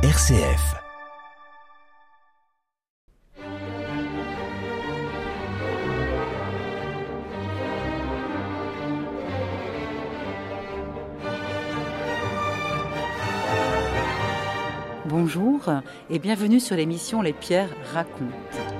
RCF. Bonjour et bienvenue sur l'émission Les Pierres racontent.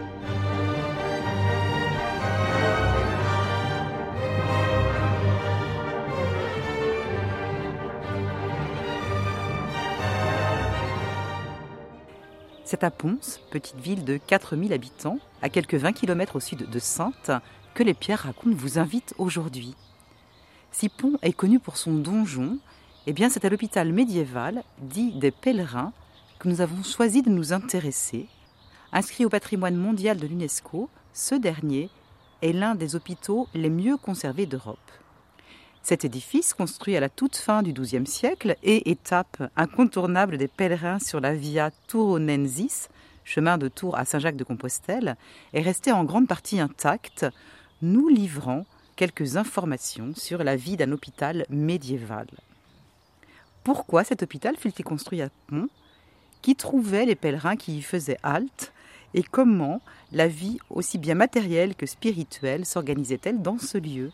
C'est à Ponce, petite ville de 4000 habitants, à quelques 20 km au sud de Saintes, que les Pierres racontent vous invite aujourd'hui. Si Pont est connu pour son donjon, eh bien c'est à l'hôpital médiéval, dit des pèlerins, que nous avons choisi de nous intéresser. Inscrit au patrimoine mondial de l'UNESCO, ce dernier est l'un des hôpitaux les mieux conservés d'Europe. Cet édifice, construit à la toute fin du XIIe siècle et étape incontournable des pèlerins sur la Via Touronensis, chemin de Tours à Saint-Jacques-de-Compostelle, est resté en grande partie intact, nous livrant quelques informations sur la vie d'un hôpital médiéval. Pourquoi cet hôpital fut-il construit à Pont? Qui trouvait les pèlerins qui y faisaient halte? Et comment la vie, aussi bien matérielle que spirituelle, s'organisait-elle dans ce lieu?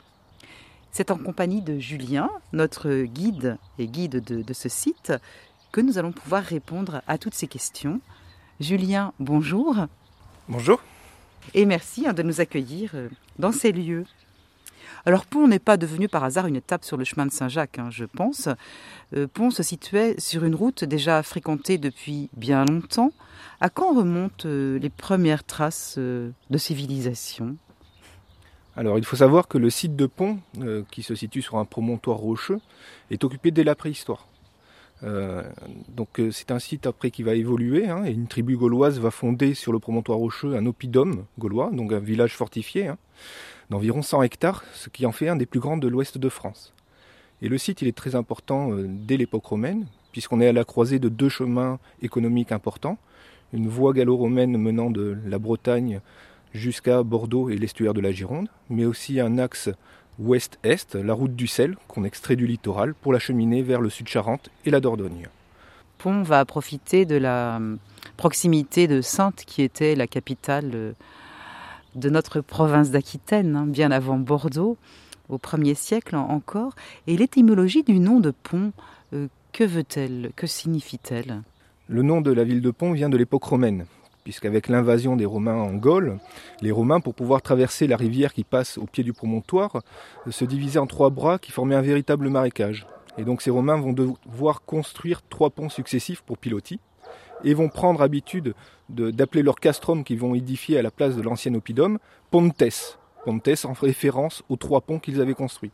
C'est en compagnie de Julien, notre guide et guide de, de, ce site, que nous allons pouvoir répondre à toutes ces questions. Julien, bonjour. Bonjour. Et merci hein, de nous accueillir euh, dans ces lieux. Alors Pont n'est pas devenu par hasard une étape sur le chemin de Saint-Jacques, hein, je pense. Euh, Pont se situait sur une route déjà fréquentée depuis bien longtemps. À quand remontent euh, les premières traces de civilisation? Alors il faut savoir que le site de Pont, euh, qui se situe sur un promontoire rocheux, est occupé dès la préhistoire. Euh, donc euh, c'est un site après qui va évoluer, hein, une tribu gauloise va fonder sur le promontoire rocheux un oppidum gaulois, donc un village fortifié, hein, d'environ 100 hectares, ce qui en fait un des plus grands de l'ouest de France. Et le site est très important dès l'époque romaine, puisqu'on est à la croisée de deux chemins économiques importants, une voie gallo-romaine menant de la Bretagne jusqu'à Bordeaux et l'estuaire de la Gironde, mais aussi un axe ouest-est, la route du sel, qu'on extrait du littoral pour l'acheminer vers le sud Charente et la Dordogne. Pont va profiter de la proximité de Saintes, qui était la capitale de notre province d'Aquitaine, hein, bien avant Bordeaux, au 1er siècle encore. Et l'étymologie du nom de Pont, euh, que veut-elle? Que signifie-t-elle? Le nom de la ville de Pont vient de l'époque romaine, puisqu'avec l'invasion des Romains en Gaule, les Romains, pour pouvoir traverser la rivière qui passe au pied du promontoire, se divisaient en trois bras qui formaient un véritable marécage. Et donc ces Romains vont devoir construire trois ponts successifs pour pilotis, et vont prendre habitude d'appeler leur castrum qu'ils vont édifier à la place de l'ancien oppidum Pontes. Pontes en référence aux trois ponts qu'ils avaient construits.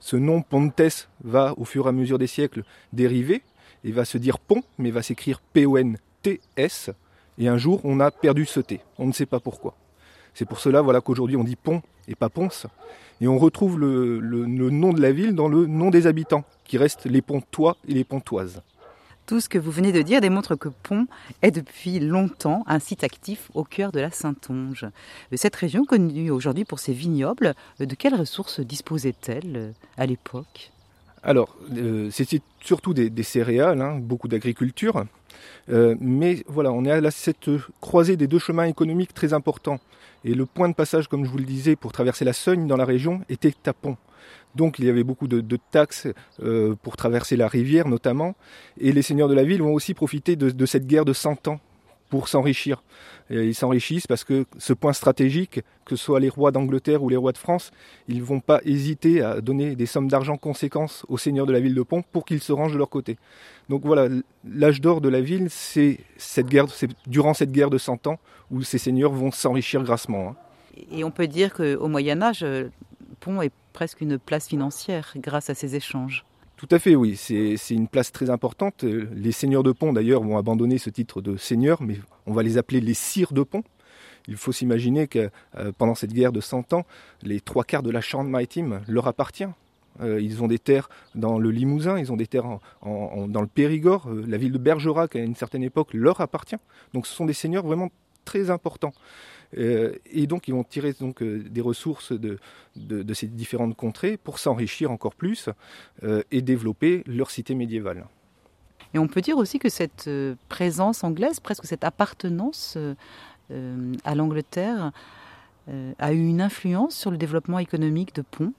Ce nom Pontes va, au fur et à mesure des siècles, dériver, et va se dire pont, mais va s'écrire P-O-N-T-S, et un jour, on a perdu ce T. On ne sait pas pourquoi. C'est pour cela voilà, qu'aujourd'hui, on dit pont et pas ponce. Et on retrouve le, le, le, nom de la ville dans le nom des habitants, qui restent les pontois et les pontoises. Tout ce que vous venez de dire démontre que Pont est depuis longtemps un site actif au cœur de la Saintonge. Cette région, connue aujourd'hui pour ses vignobles, de quelles ressources disposait-elle à l'époque? Alors, euh, c'est surtout des, des céréales, hein, beaucoup d'agriculture. Euh, mais voilà, on est à cette croisée des deux chemins économiques très importants. Et le point de passage, comme je vous le disais, pour traverser la Sogne dans la région était Pont. Donc il y avait beaucoup de, taxes euh, pour traverser la rivière notamment. Et les seigneurs de la ville vont aussi profiter de, de cette guerre de 100 ans pour s'enrichir. Ils s'enrichissent parce que ce point stratégique, que ce soit les rois d'Angleterre ou les rois de France, ils ne vont pas hésiter à donner des sommes d'argent conséquentes aux seigneurs de la ville de Pont pour qu'ils se rangent de leur côté. Donc voilà, l'âge d'or de la ville, c'est cette guerre, c'est durant cette guerre de 100 ans où ces seigneurs vont s'enrichir grassement. Hein. Et on peut dire qu'au Moyen Âge, Pont est presque une place financière grâce à ces échanges. Tout à fait, oui. C'est une place très importante. Les seigneurs de pont, d'ailleurs, vont abandonner ce titre de seigneur, mais on va les appeler les sires de pont. Il faut s'imaginer que euh, pendant cette guerre de 100 ans, les trois quarts de la Charente-Maritime leur appartient. Euh, ils ont des terres dans le Limousin, ils ont des terres dans le Périgord. Euh, la ville de Bergerac, à une certaine époque, leur appartient. Donc ce sont des seigneurs vraiment très importants. Euh, et donc ils vont tirer donc euh, des ressources de, de, de, ces différentes contrées pour s'enrichir encore plus euh, et développer leur cité médiévale. Et on peut dire aussi que cette présence anglaise, presque cette appartenance à l'Angleterre, a eu une influence sur le développement économique de Pont.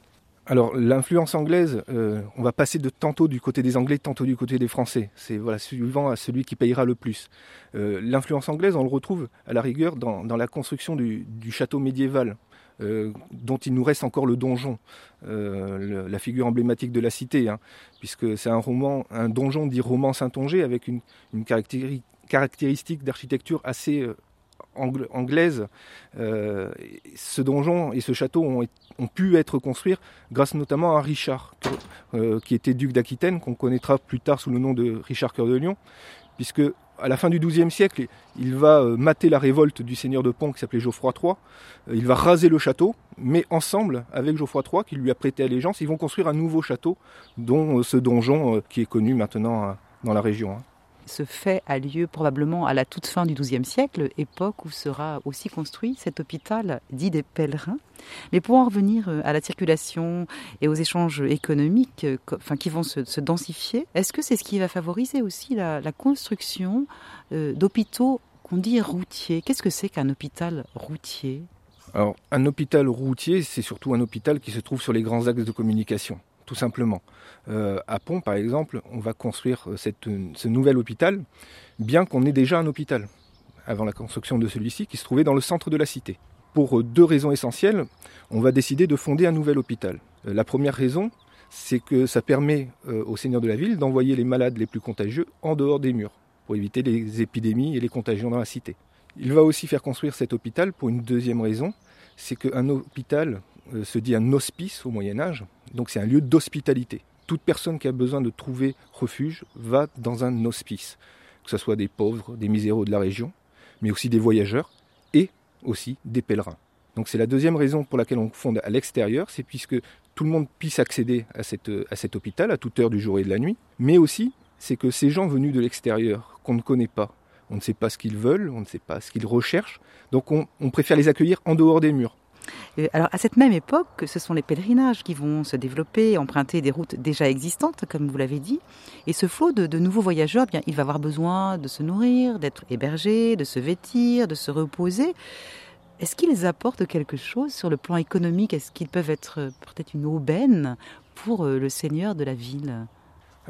Alors l'influence anglaise, on va passer de tantôt du côté des Anglais, tantôt du côté des Français. C'est voilà, suivant à celui qui payera le plus. l'influence anglaise, on le retrouve à la rigueur dans, la construction du château médiéval euh, dont il nous reste encore le donjon, euh, la figure emblématique de la cité, hein, puisque c'est un roman, un donjon dit roman Saint-Onger avec une, caractéristique d'architecture assez euh, anglaise. ce donjon et ce château ont, pu être construits grâce notamment à Richard, qui était duc d'Aquitaine, qu'on connaîtra plus tard sous le nom de Richard Cœur de Lion, puisque à la fin du XIIe siècle, il va euh, mater la révolte du seigneur de Pont qui s'appelait Geoffroy III. Euh, il va raser le château, mais ensemble, avec Geoffroy III, qui lui a prêté allégeance, ils vont construire un nouveau château, dont euh, ce donjon qui est connu maintenant dans la région. Ce fait a lieu probablement à la toute fin du XIIe siècle, époque où sera aussi construit cet hôpital dit des pèlerins. Mais pour en revenir euh, à la circulation et aux échanges économiques euh, enfin, qui vont se, densifier, est-ce que c'est ce qui va favoriser aussi la, construction euh, d'hôpitaux qu'on dit routiers? Qu'est-ce que c'est qu'un hôpital routier? Alors, un hôpital routier, c'est surtout un hôpital qui se trouve sur les grands axes de communication tout simplement. Euh, à Pont, par exemple, on va construire euh, ce nouvel hôpital, bien qu'on ait déjà un hôpital avant la construction de celui-ci, qui se trouvait dans le centre de la cité. Pour euh, deux raisons essentielles, on va décider de fonder un nouvel hôpital. la première raison, c'est que ça permet au seigneur de la ville d'envoyer les malades les plus contagieux en dehors des murs, pour éviter les épidémies et les contagions dans la cité. Il va aussi faire construire cet hôpital pour une deuxième raison, c'est qu'un hôpital euh, se dit un hospice au Moyen Âge, donc c'est un lieu d'hospitalité. Toute personne qui a besoin de trouver refuge va dans un hospice, que ce soit des pauvres, des miséraux de la région, mais aussi des voyageurs et aussi des pèlerins. Donc c'est la deuxième raison pour laquelle on fonde à l'extérieur, c'est puisque tout le monde puisse accéder à, à cet hôpital à toute heure du jour et de la nuit, mais aussi c'est que ces gens venus de l'extérieur, qu'on ne connaît pas, on ne sait pas ce qu'ils veulent, on ne sait pas ce qu'ils recherchent, donc on préfère les accueillir en dehors des murs. Alors à cette même époque, ce sont les pèlerinages qui vont se développer, emprunter des routes déjà existantes, comme vous l'avez dit. Et ce flot de, nouveaux voyageurs, eh bien, il va avoir besoin de se nourrir, d'être hébergé, de se vêtir, de se reposer. Est-ce qu'ils apportent quelque chose sur le plan économique? Est-ce qu'ils peuvent être euh, peut-être une aubaine pour euh, le seigneur de la ville?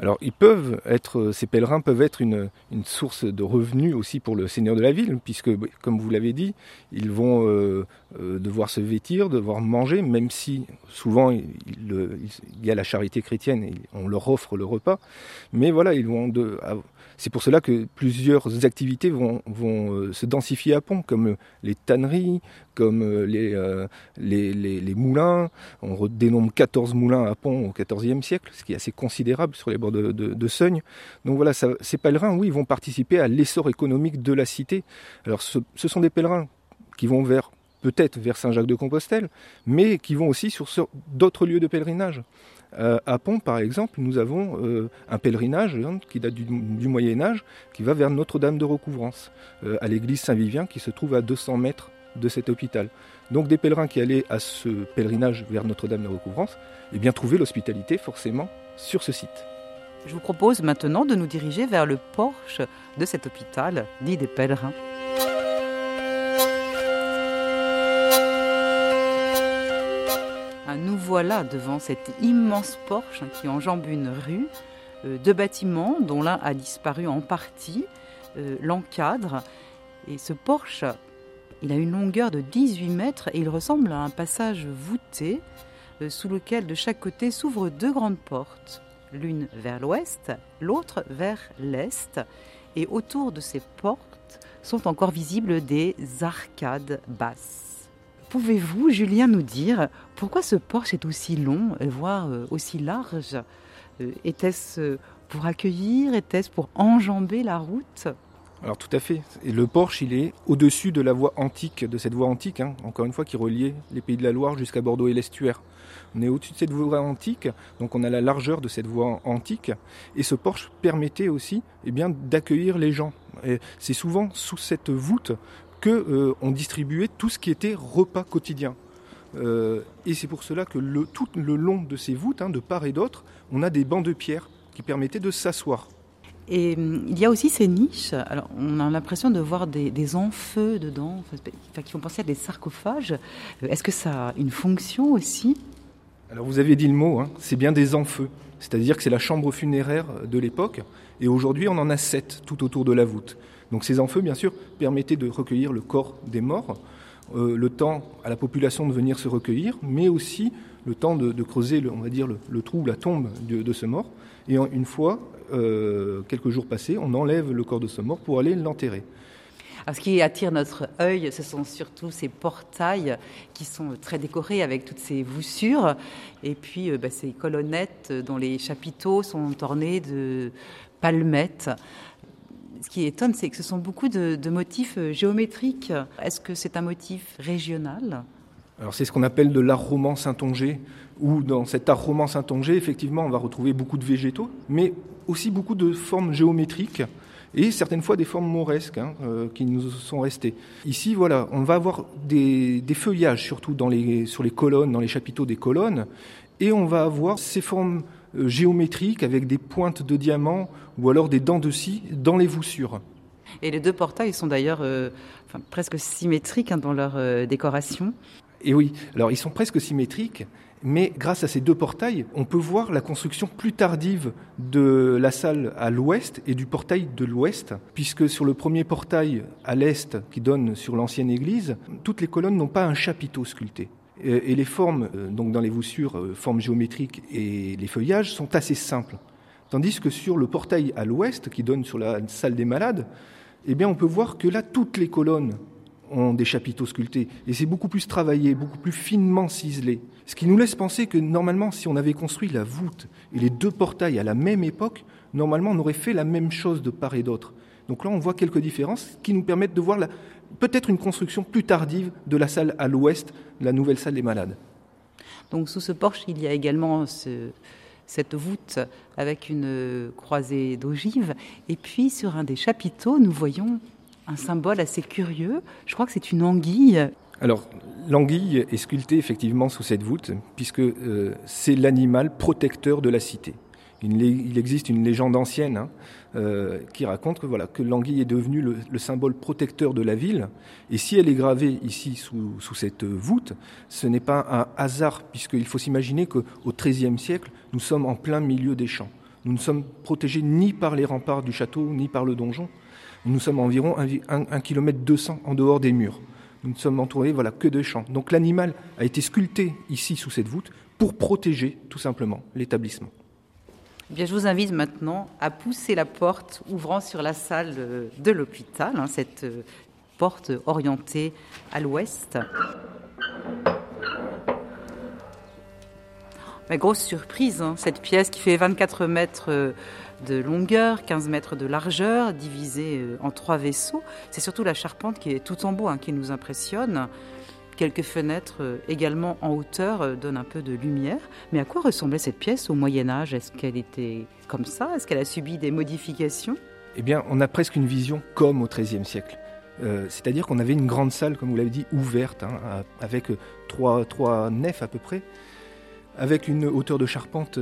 Alors ils peuvent être, ces pèlerins peuvent être une, source de revenus aussi pour le seigneur de la ville, puisque comme vous l'avez dit, ils vont euh, euh, devoir se vêtir, devoir manger, même si souvent il, y a la charité chrétienne, on leur offre le repas, mais voilà, ils vont de, c'est pour cela que plusieurs activités vont, euh, se densifier à Pont, comme les tanneries, comme euh, euh, les, moulins. On dénombre 14 moulins à Pont au XIVe siècle, ce qui est assez considérable sur les bords de, de, Seugne. Donc voilà, ces pèlerins, oui, vont participer à l'essor économique de la cité. Alors ce, sont des pèlerins qui vont vers peut-être vers Saint-Jacques-de-Compostelle, mais qui vont aussi sur d'autres lieux de pèlerinage. Euh, à Pont, par exemple, nous avons un pèlerinage hein, qui date du, Moyen Âge, qui va vers Notre-Dame de Recouvrance, à l'église Saint-Vivien, qui se trouve à 200 mètres de cet hôpital. Donc des pèlerins qui allaient à ce pèlerinage vers Notre-Dame de Recouvrance, eh bien trouver l'hospitalité forcément sur ce site. Je vous propose maintenant de nous diriger vers le porche de cet hôpital dit des pèlerins. nous voilà devant cet immense porche qui enjambe une rue, euh, deux bâtiments dont l'un a disparu en partie, euh, l'encadre. Et ce porche, il a une longueur de 18 mètres et il ressemble à un passage voûté euh, sous lequel de chaque côté s'ouvrent deux grandes portes, l'une vers l'ouest, l'autre vers l'est. Et autour de ces portes sont encore visibles des arcades basses. Pouvez-vous, Julien, nous dire pourquoi ce porche est aussi long, euh, voire euh, aussi large? Était-ce pour accueillir? Était-ce pour enjamber la route? Alors tout à fait. Et le porche, il est au-dessus de la voie antique, de cette voie antique, hein, encore une fois, qui reliait les pays de la Loire jusqu'à Bordeaux et l'estuaire. On est au-dessus de cette voie antique, donc on a la largeur de cette voie antique, et ce porche permettait aussi eh d'accueillir les gens. c'est souvent sous cette voûte qu'on euh, on distribuait tout ce qui était repas quotidien. Euh, et c'est pour cela que le, tout le long de ces voûtes, hein, de part et d'autre, on a des bancs de pierre qui permettaient de s'asseoir. Et hum, il y a aussi ces niches. Alors, on a l'impression de voir des, des enfeux dedans, qui font penser à des sarcophages. Euh, est-ce que ça a une fonction aussi? Alors, vous avez dit le mot, hein, c'est bien des enfeux. C'est-à-dire que c'est la chambre funéraire de l'époque. Et aujourd'hui, on en a sept tout autour de la voûte. Donc, ces enfeux, bien sûr, permettaient de recueillir le corps des morts, euh, le temps à la population de venir se recueillir, mais aussi le temps de, creuser, le, on va dire, le, trou, la tombe de, ce mort. Et une fois, euh, quelques jours passés, on enlève le corps de ce mort pour aller l'enterrer. ce qui attire notre œil, ce sont surtout ces portails qui sont très décorés avec toutes ces voussures, et puis euh, bah, ces colonnettes dont les chapiteaux sont ornés de palmettes. Ce qui étonne, c'est que ce sont beaucoup de, de motifs euh, géométriques. Est-ce que c'est un motif régional? Alors c'est ce qu'on appelle de l'art roman saintongé, où dans cet art roman saintongé, effectivement, on va retrouver beaucoup de végétaux, mais aussi beaucoup de formes géométriques et certaines fois des formes mauresques hein, euh, qui nous sont restées. Ici, voilà, on va avoir des, feuillages surtout dans les, sur les colonnes, dans les chapiteaux des colonnes, et on va avoir ces formes euh, géométriques avec des pointes de diamants ou alors des dents de scie dans les voussures. Et les deux portails sont d'ailleurs euh, presque symétriques hein, dans leur décoration. Et oui, alors ils sont presque symétriques, mais grâce à ces deux portails, on peut voir la construction plus tardive de la salle à l'ouest et du portail de l'ouest, puisque sur le premier portail à l'est qui donne sur l'ancienne église, toutes les colonnes n'ont pas un chapiteau sculpté. Et les formes, euh, donc dans les voussures, euh, formes géométriques et les feuillages sont assez simples. Tandis que sur le portail à l'ouest, qui donne sur la salle des malades, eh bien, on peut voir que là, toutes les colonnes ont des chapiteaux sculptés. Et c'est beaucoup plus travaillé, beaucoup plus finement ciselé. Ce qui nous laisse penser que normalement, si on avait construit la voûte et les deux portails à la même époque, normalement, on aurait fait la même chose de part et d'autre. Donc là, on voit quelques différences qui nous permettent de voir peut-être une construction plus tardive de la salle à l'ouest, la nouvelle salle des malades. Donc sous ce porche, il y a également cette voûte avec une croisée d'ogives. Et puis sur un des chapiteaux, nous voyons un symbole assez curieux. Je crois que c'est une anguille. Alors, l'anguille est sculptée effectivement sous cette voûte, puisque euh, c'est l'animal protecteur de la cité. Il, existe une légende ancienne hein, euh, qui raconte que, voilà, que l'anguille est devenue le, symbole protecteur de la ville. Et si elle est gravée ici sous, sous cette voûte, ce n'est pas un hasard, puisqu'il faut s'imaginer qu'au XIIIe siècle, nous sommes en plein milieu des champs. Nous ne sommes protégés ni par les remparts du château, ni par le donjon. Nous sommes environ 1 km 200 en dehors des murs. Nous ne sommes entourés voilà, que de champs. Donc l'animal a été sculpté ici sous cette voûte pour protéger tout simplement l'établissement. Eh bien, je vous invite maintenant à pousser la porte ouvrant sur la salle de l'hôpital, hein, cette euh, porte orientée à l'ouest. Mais grosse surprise, hein, cette pièce qui fait 24 mètres euh, de longueur, 15 mètres de largeur, divisée euh, en trois vaisseaux. C'est surtout la charpente qui est tout en bois hein, qui nous impressionne. Quelques fenêtres euh, également en hauteur donnent un peu de lumière. Mais à quoi ressemblait cette pièce au Moyen Âge? Est-ce qu'elle était comme ça? Est-ce qu'elle a subi des modifications? Eh bien, on a presque une vision comme au XIIIe siècle. C'est-à-dire qu'on avait une grande salle, comme vous l'avez dit, ouverte, hein, avec trois, trois, nefs à peu près, avec une hauteur de charpente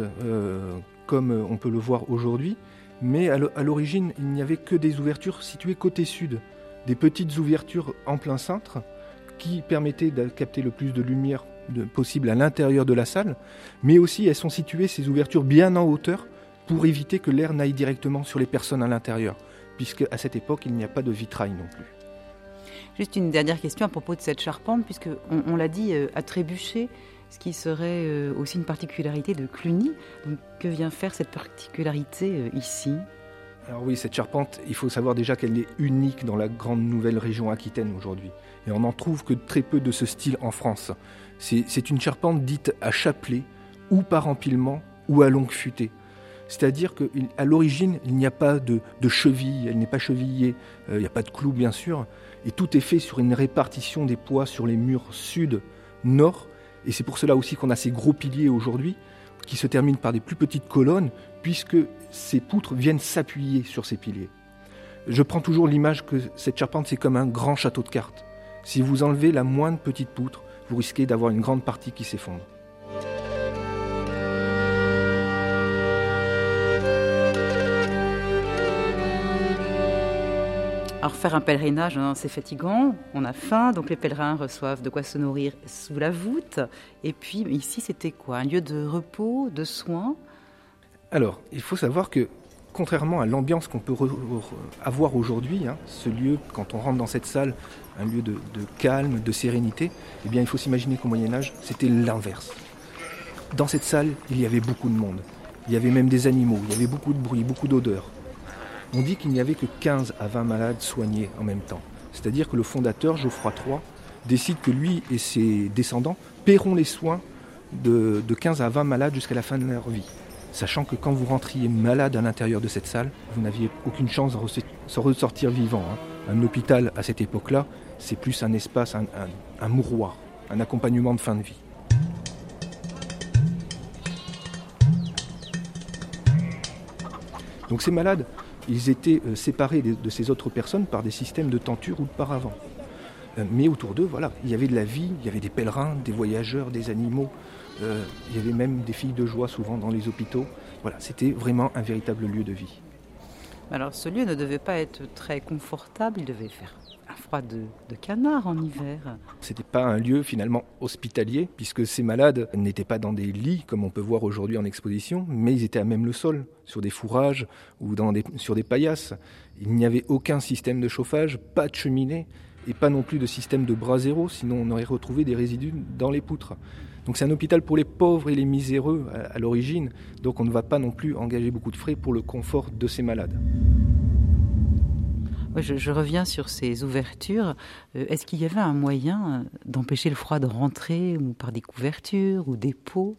comme on peut le voir aujourd'hui, mais à l'origine, il n'y avait que des ouvertures situées côté sud, des petites ouvertures en plein cintre qui permettaient de capter le plus de lumière possible à l'intérieur de la salle, mais aussi elles sont situées, ces ouvertures, bien en hauteur pour éviter que l'air n'aille directement sur les personnes à l'intérieur, puisque à cette époque, il n'y a pas de vitrail non plus. Juste une dernière question à propos de cette charpente, puisque on, l'a dit, euh, à trébucher, ce qui serait euh, aussi une particularité de Cluny. Que vient faire cette particularité euh, ici? Alors oui, cette charpente, il faut savoir déjà qu'elle est unique dans la grande nouvelle région aquitaine aujourd'hui. Et on n'en trouve que très peu de ce style en France. C'est une charpente dite à chapelet, ou par empilement, ou à longue futée. C'est-à-dire qu'à l'origine, il n'y a pas de, cheville, elle n'est pas chevillée, euh, il n'y a pas de clou bien sûr, et tout est fait sur une répartition des poids sur les murs sud, nord, et c'est pour cela aussi qu'on a ces gros piliers aujourd'hui qui se terminent par des plus petites colonnes, puisque ces poutres viennent s'appuyer sur ces piliers. Je prends toujours l'image que cette charpente, c'est comme un grand château de cartes. Si vous enlevez la moindre petite poutre, vous risquez d'avoir une grande partie qui s'effondre. Alors faire un pèlerinage, c'est fatigant, on a faim, donc les pèlerins reçoivent de quoi se nourrir sous la voûte. Et puis ici, c'était quoi? Un lieu de repos, de soins? Alors, il faut savoir que contrairement à l'ambiance qu'on peut avoir aujourd'hui, hein, ce lieu, quand on rentre dans cette salle, un lieu de, calme, de sérénité, eh bien il faut s'imaginer qu'au Moyen Âge, c'était l'inverse. Dans cette salle, il y avait beaucoup de monde. Il y avait même des animaux, il y avait beaucoup de bruit, beaucoup d'odeurs on dit qu'il n'y avait que 15 à 20 malades soignés en même temps. C'est-à-dire que le fondateur, Geoffroy III, décide que lui et ses descendants paieront les soins de, 15 à 20 malades jusqu'à la fin de leur vie. Sachant que quand vous rentriez malade à l'intérieur de cette salle, vous n'aviez aucune chance de ressortir vivant. Hein. Un hôpital à cette époque-là, c'est plus un espace, un, un mouroir, un accompagnement de fin de vie. Donc ces malades, ils étaient euh, séparés de ces autres personnes par des systèmes de tenture ou de paravent. Euh, mais autour d'eux, voilà, il y avait de la vie, il y avait des pèlerins, des voyageurs, des animaux, euh, il y avait même des filles de joie souvent dans les hôpitaux. Voilà, c'était vraiment un véritable lieu de vie. Alors ce lieu ne devait pas être très confortable, il devait faire un froid de, canard en hiver. C'était pas un lieu finalement hospitalier, puisque ces malades n'étaient pas dans des lits comme on peut voir aujourd'hui en exposition, mais ils étaient à même le sol, sur des fourrages ou sur des paillasses. Il n'y avait aucun système de chauffage, pas de cheminée et pas non plus de système de bras zéro, sinon on aurait retrouvé des résidus dans les poutres. Donc c'est un hôpital pour les pauvres et les miséreux à l'origine, donc on ne va pas non plus engager beaucoup de frais pour le confort de ces malades. Je, reviens sur ces ouvertures. Euh, est-ce qu'il y avait un moyen euh, d'empêcher le froid de rentrer ou par des couvertures ou des pots?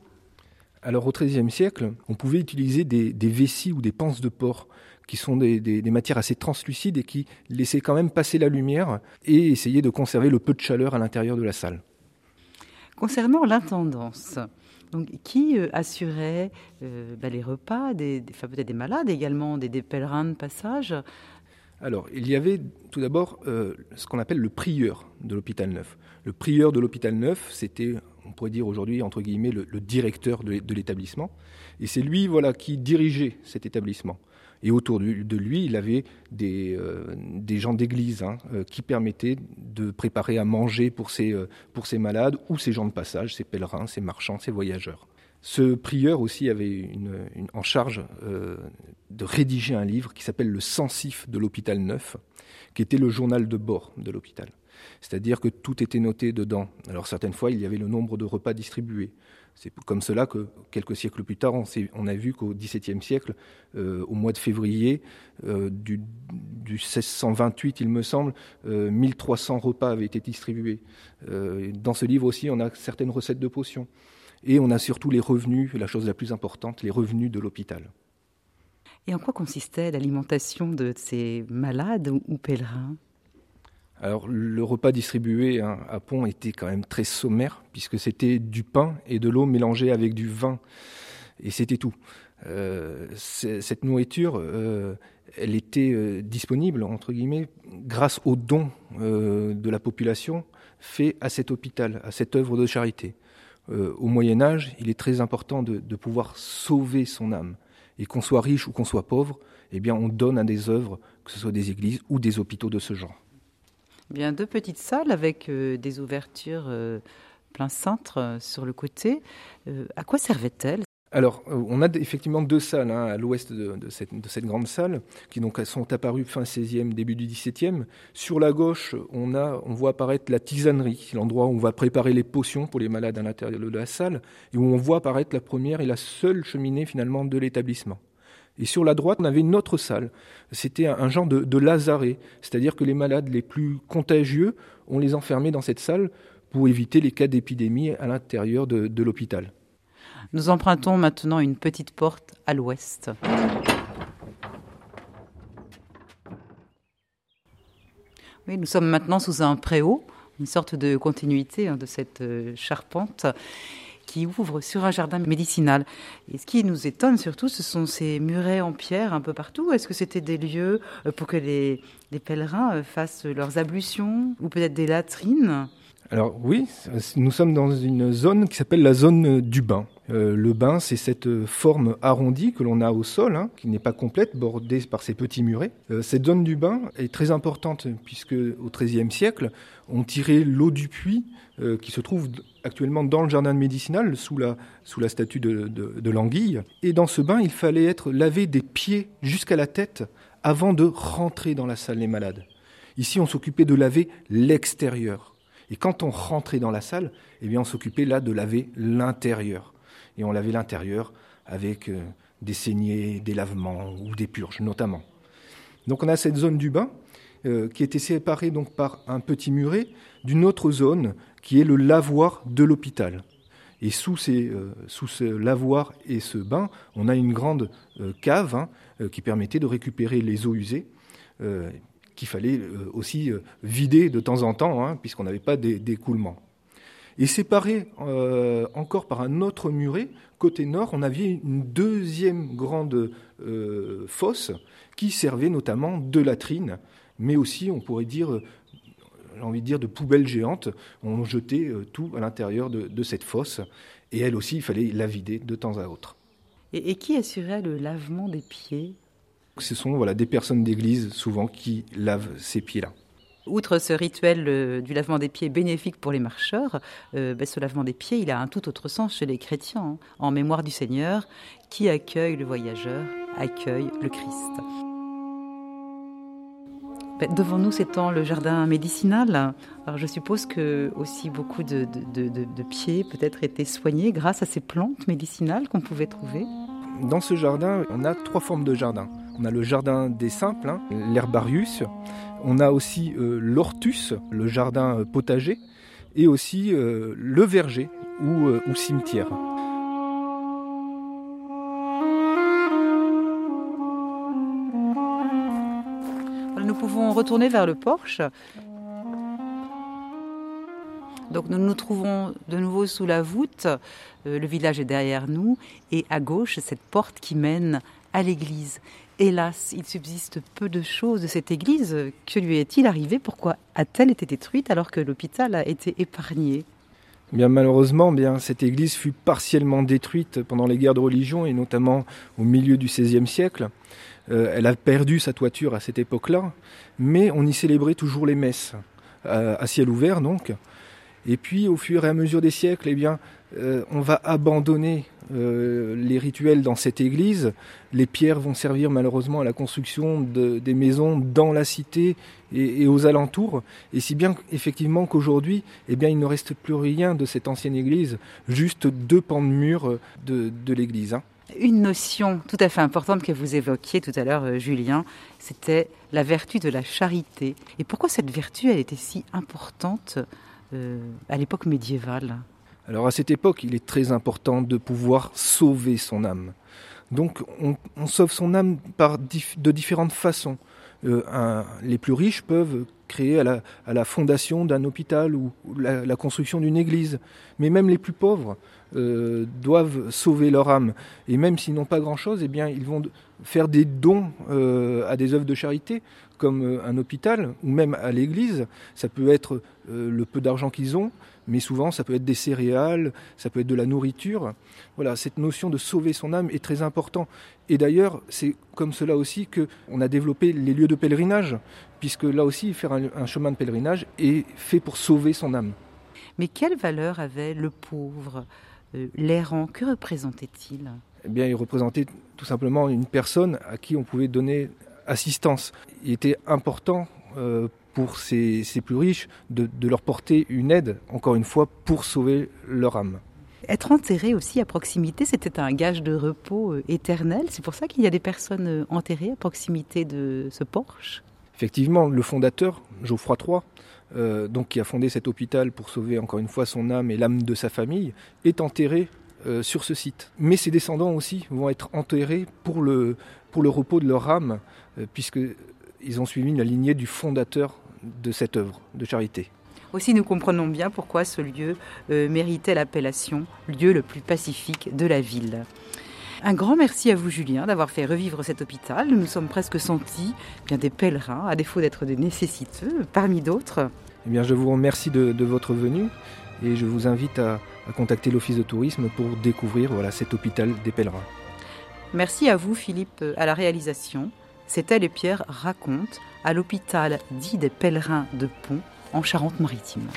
Alors au XIIIe siècle, on pouvait utiliser des, vessies ou des panses de porc qui sont des, matières assez translucides et qui laissaient quand même passer la lumière et essayer de conserver le peu de chaleur à l'intérieur de la salle. Concernant l'intendance, donc, qui euh, assurait bah, les repas, des, peut-être des malades également, des, des, pèlerins de passage? Alors, il y avait tout d'abord euh, ce qu'on appelle le prieur de l'hôpital neuf. Le prieur de l'hôpital neuf, c'était, on pourrait dire aujourd'hui, entre guillemets, le, directeur de, l'établissement. Et c'est lui voilà, qui dirigeait cet établissement. Et autour de lui, il avait des, euh, gens d'église hein, euh, qui permettaient de préparer à manger pour ces, pour ces malades ou ces gens de passage, ces pèlerins, ces marchands, ces voyageurs. Ce prieur aussi avait en charge euh, de rédiger un livre qui s'appelle Le Sensif de l'hôpital neuf, qui était le journal de bord de l'hôpital. C'est-à-dire que tout était noté dedans. Alors certaines fois, il y avait le nombre de repas distribués. C'est comme cela que quelques siècles plus tard, on, a vu qu'au XVIIe siècle, euh, au mois de février euh, du, 1628, il me semble, 1300 repas avaient été distribués. dans ce livre aussi, on a certaines recettes de potions. Et on a surtout les revenus, la chose la plus importante, les revenus de l'hôpital. Et en quoi consistait l'alimentation de ces malades ou pèlerins? Alors le repas distribué hein, à Pont était quand même très sommaire puisque c'était du pain et de l'eau mélangée avec du vin et c'était tout. Euh, cette nourriture, euh, elle était euh, disponible entre guillemets grâce aux dons de la population faits à cet hôpital, à cette œuvre de charité. Euh, au Moyen Âge, il est très important de, pouvoir sauver son âme. Et qu'on soit riche ou qu'on soit pauvre, eh bien, on donne à des œuvres, que ce soit des églises ou des hôpitaux de ce genre. Bien, deux petites salles avec euh, des ouvertures euh, plein cintre sur le côté. à quoi servaient-elles alors, euh, on a effectivement deux salles hein, à l'ouest de, cette, grande salle, qui donc sont apparues fin 16e, début du 17e. Sur la gauche, on, voit apparaître la tisanerie, l'endroit où on va préparer les potions pour les malades à l'intérieur de la salle, et où on voit apparaître la première et la seule cheminée finalement de l'établissement. Et sur la droite, on avait une autre salle. C'était un, genre de, lazaret, c'est-à-dire que les malades les plus contagieux, on les enfermait dans cette salle pour éviter les cas d'épidémie à l'intérieur de l'hôpital. Nous empruntons maintenant une petite porte à l'ouest. Oui, nous sommes maintenant sous un préau, une sorte de continuité hein, de cette euh, charpente qui ouvre sur un jardin médicinal. Et ce qui nous étonne surtout, ce sont ces murets en pierre un peu partout. Est-ce que c'était des lieux euh, pour que les, les pèlerins euh, fassent leurs ablutions ou peut-être des latrines? Alors oui, nous sommes dans une zone qui s'appelle la zone du bain. Euh, le bain, c'est cette forme arrondie que l'on a au sol, hein, qui n'est pas complète, bordée par ces petits murets. Euh, cette zone du bain est très importante puisque au XIIIe siècle, on tirait l'eau du puits euh, qui se trouve actuellement dans le jardin médicinal sous la, sous la statue de, de l'anguille. Et dans ce bain, il fallait être lavé des pieds jusqu'à la tête avant de rentrer dans la salle des malades. Ici, on s'occupait de laver l'extérieur. Et quand on rentrait dans la salle, eh bien, on s'occupait là de laver l'intérieur. Et on lavait l'intérieur avec euh, des saignées, des lavements ou des purges notamment. Donc on a cette zone du bain euh, qui était séparée donc par un petit muret d'une autre zone qui est le lavoir de l'hôpital. Et sous, euh, sous, ce lavoir et ce bain, on a une grande cave hein, qui permettait de récupérer les eaux usées qu'il fallait aussi vider de temps en temps, hein, puisqu'on n'avait pas d'écoulement. Et séparé euh, encore par un autre muret, côté nord, on avait une deuxième grande euh, fosse qui servait notamment de latrine, mais aussi, on pourrait dire, j'ai envie de dire, de poubelle géante. On jetait euh, tout à l'intérieur de, cette fosse, et elle aussi, il fallait la vider de temps à autre. Et, et qui assurait le lavement des pieds? Ce sont voilà, des personnes d'église, souvent, qui lavent ces pieds-là. Outre ce rituel euh, du lavement des pieds bénéfique pour les marcheurs, euh, ben, ce lavement des pieds, il a un tout autre sens chez les chrétiens. Hein. En mémoire du Seigneur, qui accueille le voyageur, accueille le Christ. Ben, devant nous s'étend le jardin médicinal? Alors je suppose que aussi beaucoup de, de pieds peut-être étaient soignés grâce à ces plantes médicinales qu'on pouvait trouver. Dans ce jardin, on a trois formes de jardin. On a le jardin des simples, hein, l'herbarius. On a aussi euh, l'ortus, le jardin euh, potager, et aussi euh, le verger ou, ou cimetière. Nous pouvons retourner vers le porche. Donc nous nous trouvons de nouveau sous la voûte, le village est derrière nous, et à gauche cette porte qui mène à l'église. Hélas, il subsiste peu de choses de cette église. Que lui est-il arrivé? Pourquoi a-t-elle été détruite alors que l'hôpital a été épargné? Bien malheureusement, bien cette église fut partiellement détruite pendant les guerres de religion et notamment au milieu du XVIe siècle. Euh, elle a perdu sa toiture à cette époque-là, mais on y célébrait toujours les messes euh, à ciel ouvert donc. Et puis au fur et à mesure des siècles, eh bien, euh, on va abandonner euh, les rituels dans cette église. Les pierres vont servir malheureusement à la construction des maisons dans la cité et, aux alentours. Et si bien effectivement qu'aujourd'hui, eh bien, il ne reste plus rien de cette ancienne église, juste deux pans de mur de, l'église. Hein. Une notion tout à fait importante que vous évoquiez tout à l'heure, euh, Julien, c'était la vertu de la charité. Et pourquoi cette vertu, elle était si importante euh, à l'époque médiévale? Alors à cette époque, il est très important de pouvoir sauver son âme. Donc on, sauve son âme par de différentes façons. Euh, les plus riches peuvent créer à la, fondation d'un hôpital ou, la, construction d'une église. Mais même les plus pauvres euh, doivent sauver leur âme. Et même s'ils n'ont pas grand-chose, eh bien, ils vont faire des dons euh, à des œuvres de charité, comme un hôpital ou même à l'église. Ça peut être le peu d'argent qu'ils ont, mais souvent ça peut être des céréales, ça peut être de la nourriture. Voilà, cette notion de sauver son âme est très importante. Et d'ailleurs, c'est comme cela aussi qu'on a développé les lieux de pèlerinage, puisque là aussi, faire un, chemin de pèlerinage est fait pour sauver son âme. Mais quelle valeur avait le pauvre, euh, l'errant? Que représentait-il? Eh bien, il représentait tout simplement une personne à qui on pouvait donner assistance. Il était important euh, pour ces, plus riches de, leur porter une aide, encore une fois, pour sauver leur âme. Être enterré aussi à proximité, c'était un gage de repos euh, éternel. C'est pour ça qu'il y a des personnes euh, enterrées à proximité de ce porche. Effectivement, le fondateur, Geoffroy III, euh, donc qui a fondé cet hôpital pour sauver encore une fois son âme et l'âme de sa famille, est enterré sur ce site. Mais ses descendants aussi vont être enterrés pour le, pour le repos de leur âme, puisque ils ont suivi la lignée du fondateur de cette œuvre de charité. Aussi, nous comprenons bien pourquoi ce lieu euh, méritait l'appellation lieu le plus pacifique de la ville. Un grand merci à vous, Julien, d'avoir fait revivre cet hôpital. Nous nous sommes presque sentis bien des pèlerins, à défaut d'être des nécessiteux, parmi d'autres. Eh bien, je vous remercie de, votre venue Et je vous invite à, contacter l'Office de tourisme pour découvrir voilà, cet hôpital des pèlerins. Merci à vous Philippe à la réalisation. C'était Les Pierres racontent à l'hôpital dit des pèlerins de Pont en Charente-Maritime.